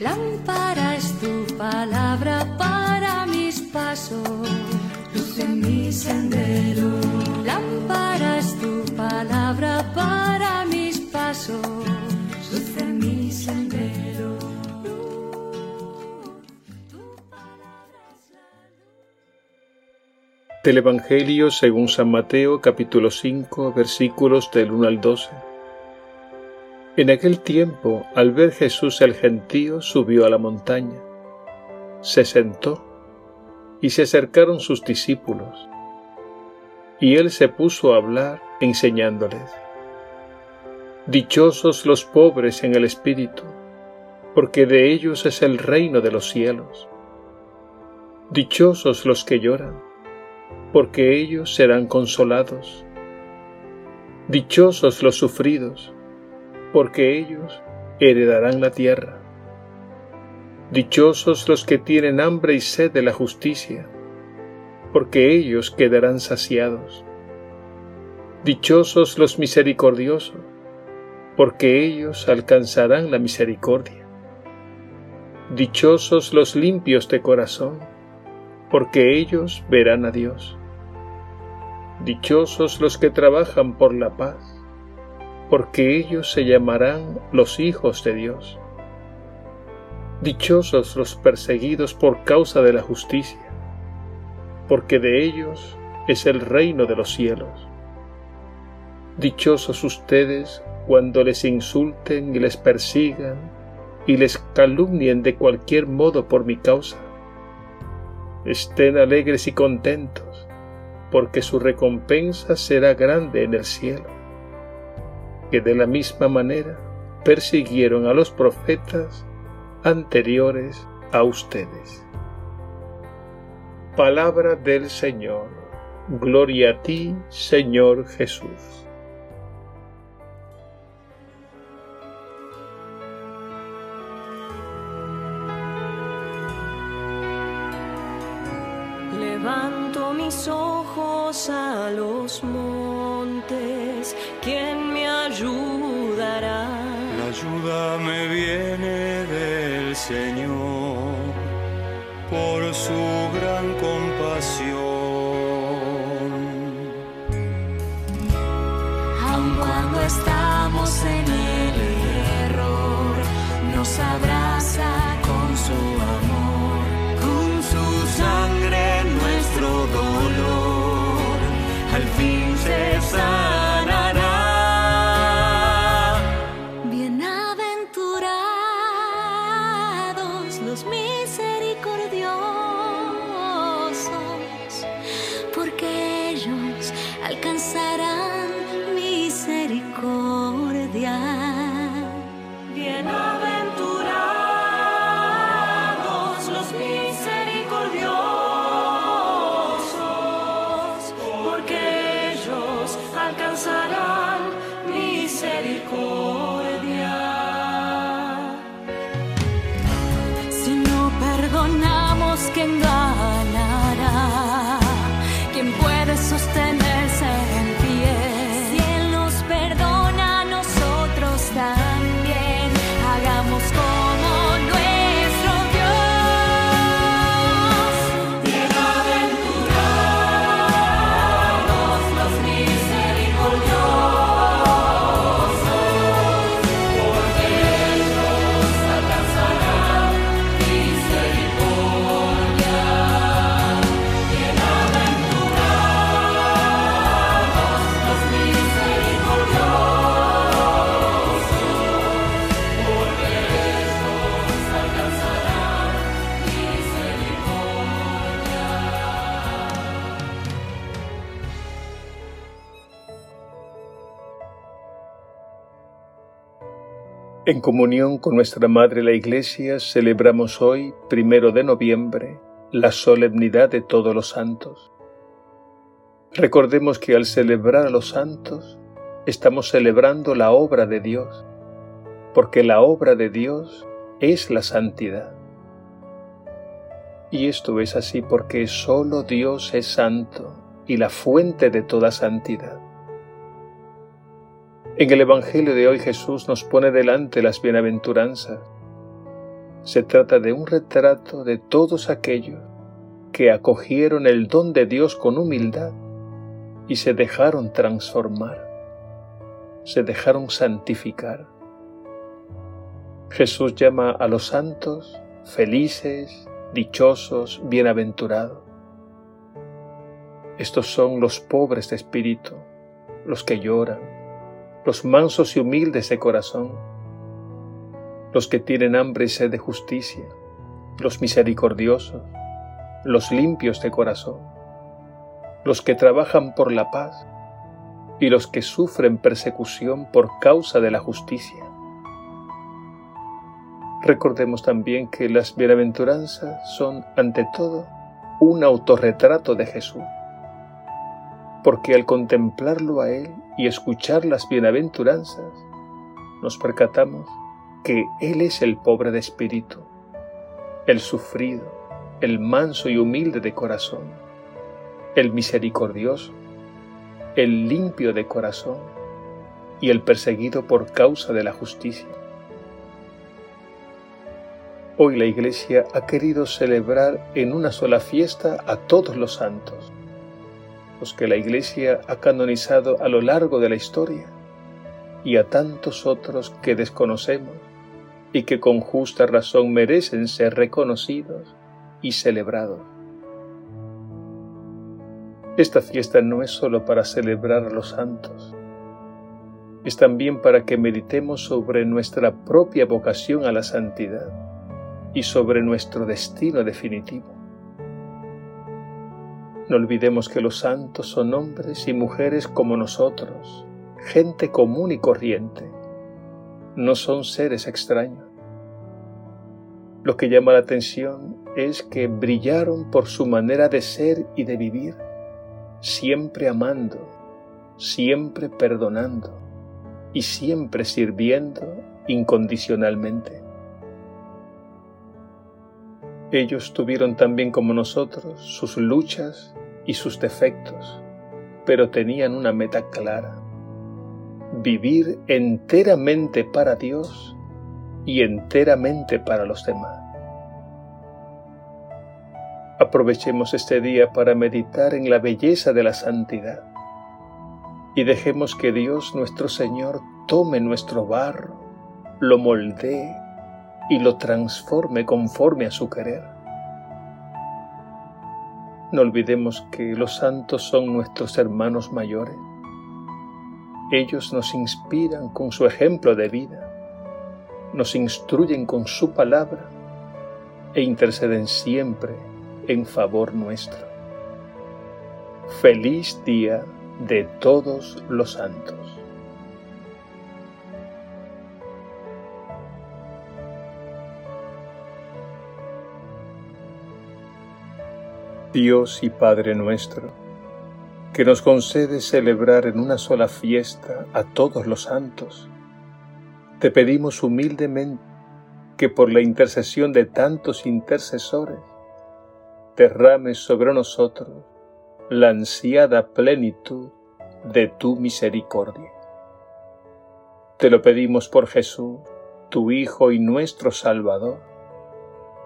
Lámpara es tu palabra para mis pasos, luz en mi sendero. Lámpara es tu palabra para mis pasos, luz en mi sendero. Del Evangelio según San Mateo capítulo 5 versículos del 1 al 12. En aquel tiempo, al ver Jesús el gentío, subió a la montaña, se sentó, y se acercaron sus discípulos. Y él se puso a hablar, enseñándoles. Dichosos los pobres en el espíritu, porque de ellos es el reino de los cielos. Dichosos los que lloran, porque ellos serán consolados. Dichosos los sufridos, porque ellos heredarán la tierra. Dichosos los que tienen hambre y sed de la justicia, porque ellos quedarán saciados. Dichosos los misericordiosos, porque ellos alcanzarán la misericordia. Dichosos los limpios de corazón, porque ellos verán a Dios. Dichosos los que trabajan por la paz, porque ellos se llamarán los hijos de Dios. Dichosos los perseguidos por causa de la justicia, porque de ellos es el reino de los cielos. Dichosos ustedes cuando les insulten y les persigan y les calumnien de cualquier modo por mi causa. Estén alegres y contentos, porque su recompensa será grande en el cielo que de la misma manera persiguieron a los profetas anteriores a ustedes. Palabra del Señor. Gloria a ti, Señor Jesús. Levanto mis ojos a los montes, ¿quién me ayudará? La ayuda me viene del Señor por su gran compasión. Aun cuando estamos can go. En comunión con nuestra Madre la Iglesia celebramos hoy, primero de noviembre, la solemnidad de todos los santos. Recordemos que al celebrar a los santos estamos celebrando la obra de Dios, porque la obra de Dios es la santidad. Y esto es así porque solo Dios es santo y la fuente de toda santidad. En el Evangelio de hoy Jesús nos pone delante las bienaventuranzas. Se trata de un retrato de todos aquellos que acogieron el don de Dios con humildad y se dejaron transformar, se dejaron santificar. Jesús llama a los santos felices, dichosos, bienaventurados. Estos son los pobres de espíritu, los que lloran, los mansos y humildes de corazón, los que tienen hambre y sed de justicia, los misericordiosos, los limpios de corazón, los que trabajan por la paz y los que sufren persecución por causa de la justicia. Recordemos también que las bienaventuranzas son, ante todo, un autorretrato de Jesús, porque al contemplarlo a Él y escuchar las bienaventuranzas, nos percatamos que Él es el pobre de espíritu, el sufrido, el manso y humilde de corazón, el misericordioso, el limpio de corazón y el perseguido por causa de la justicia. Hoy la Iglesia ha querido celebrar en una sola fiesta a todos los santos, que la Iglesia ha canonizado a lo largo de la historia, y a tantos otros que desconocemos y que con justa razón merecen ser reconocidos y celebrados. Esta fiesta no es sólo para celebrar a los santos, es también para que meditemos sobre nuestra propia vocación a la santidad y sobre nuestro destino definitivo. No olvidemos que los santos son hombres y mujeres como nosotros, gente común y corriente. No son seres extraños. Lo que llama la atención es que brillaron por su manera de ser y de vivir, siempre amando, siempre perdonando y siempre sirviendo incondicionalmente. Ellos tuvieron también como nosotros sus luchas y sus defectos, pero tenían una meta clara, vivir enteramente para Dios y enteramente para los demás. Aprovechemos este día para meditar en la belleza de la santidad y dejemos que Dios nuestro Señor tome nuestro barro, lo moldee y lo transforme conforme a su querer. No olvidemos que los santos son nuestros hermanos mayores. Ellos nos inspiran con su ejemplo de vida, nos instruyen con su palabra e interceden siempre en favor nuestro. Feliz día de todos los santos. Dios y Padre nuestro, que nos concede celebrar en una sola fiesta a todos los santos, te pedimos humildemente que por la intercesión de tantos intercesores derrames sobre nosotros la ansiada plenitud de tu misericordia. Te lo pedimos por Jesús, tu Hijo y nuestro Salvador,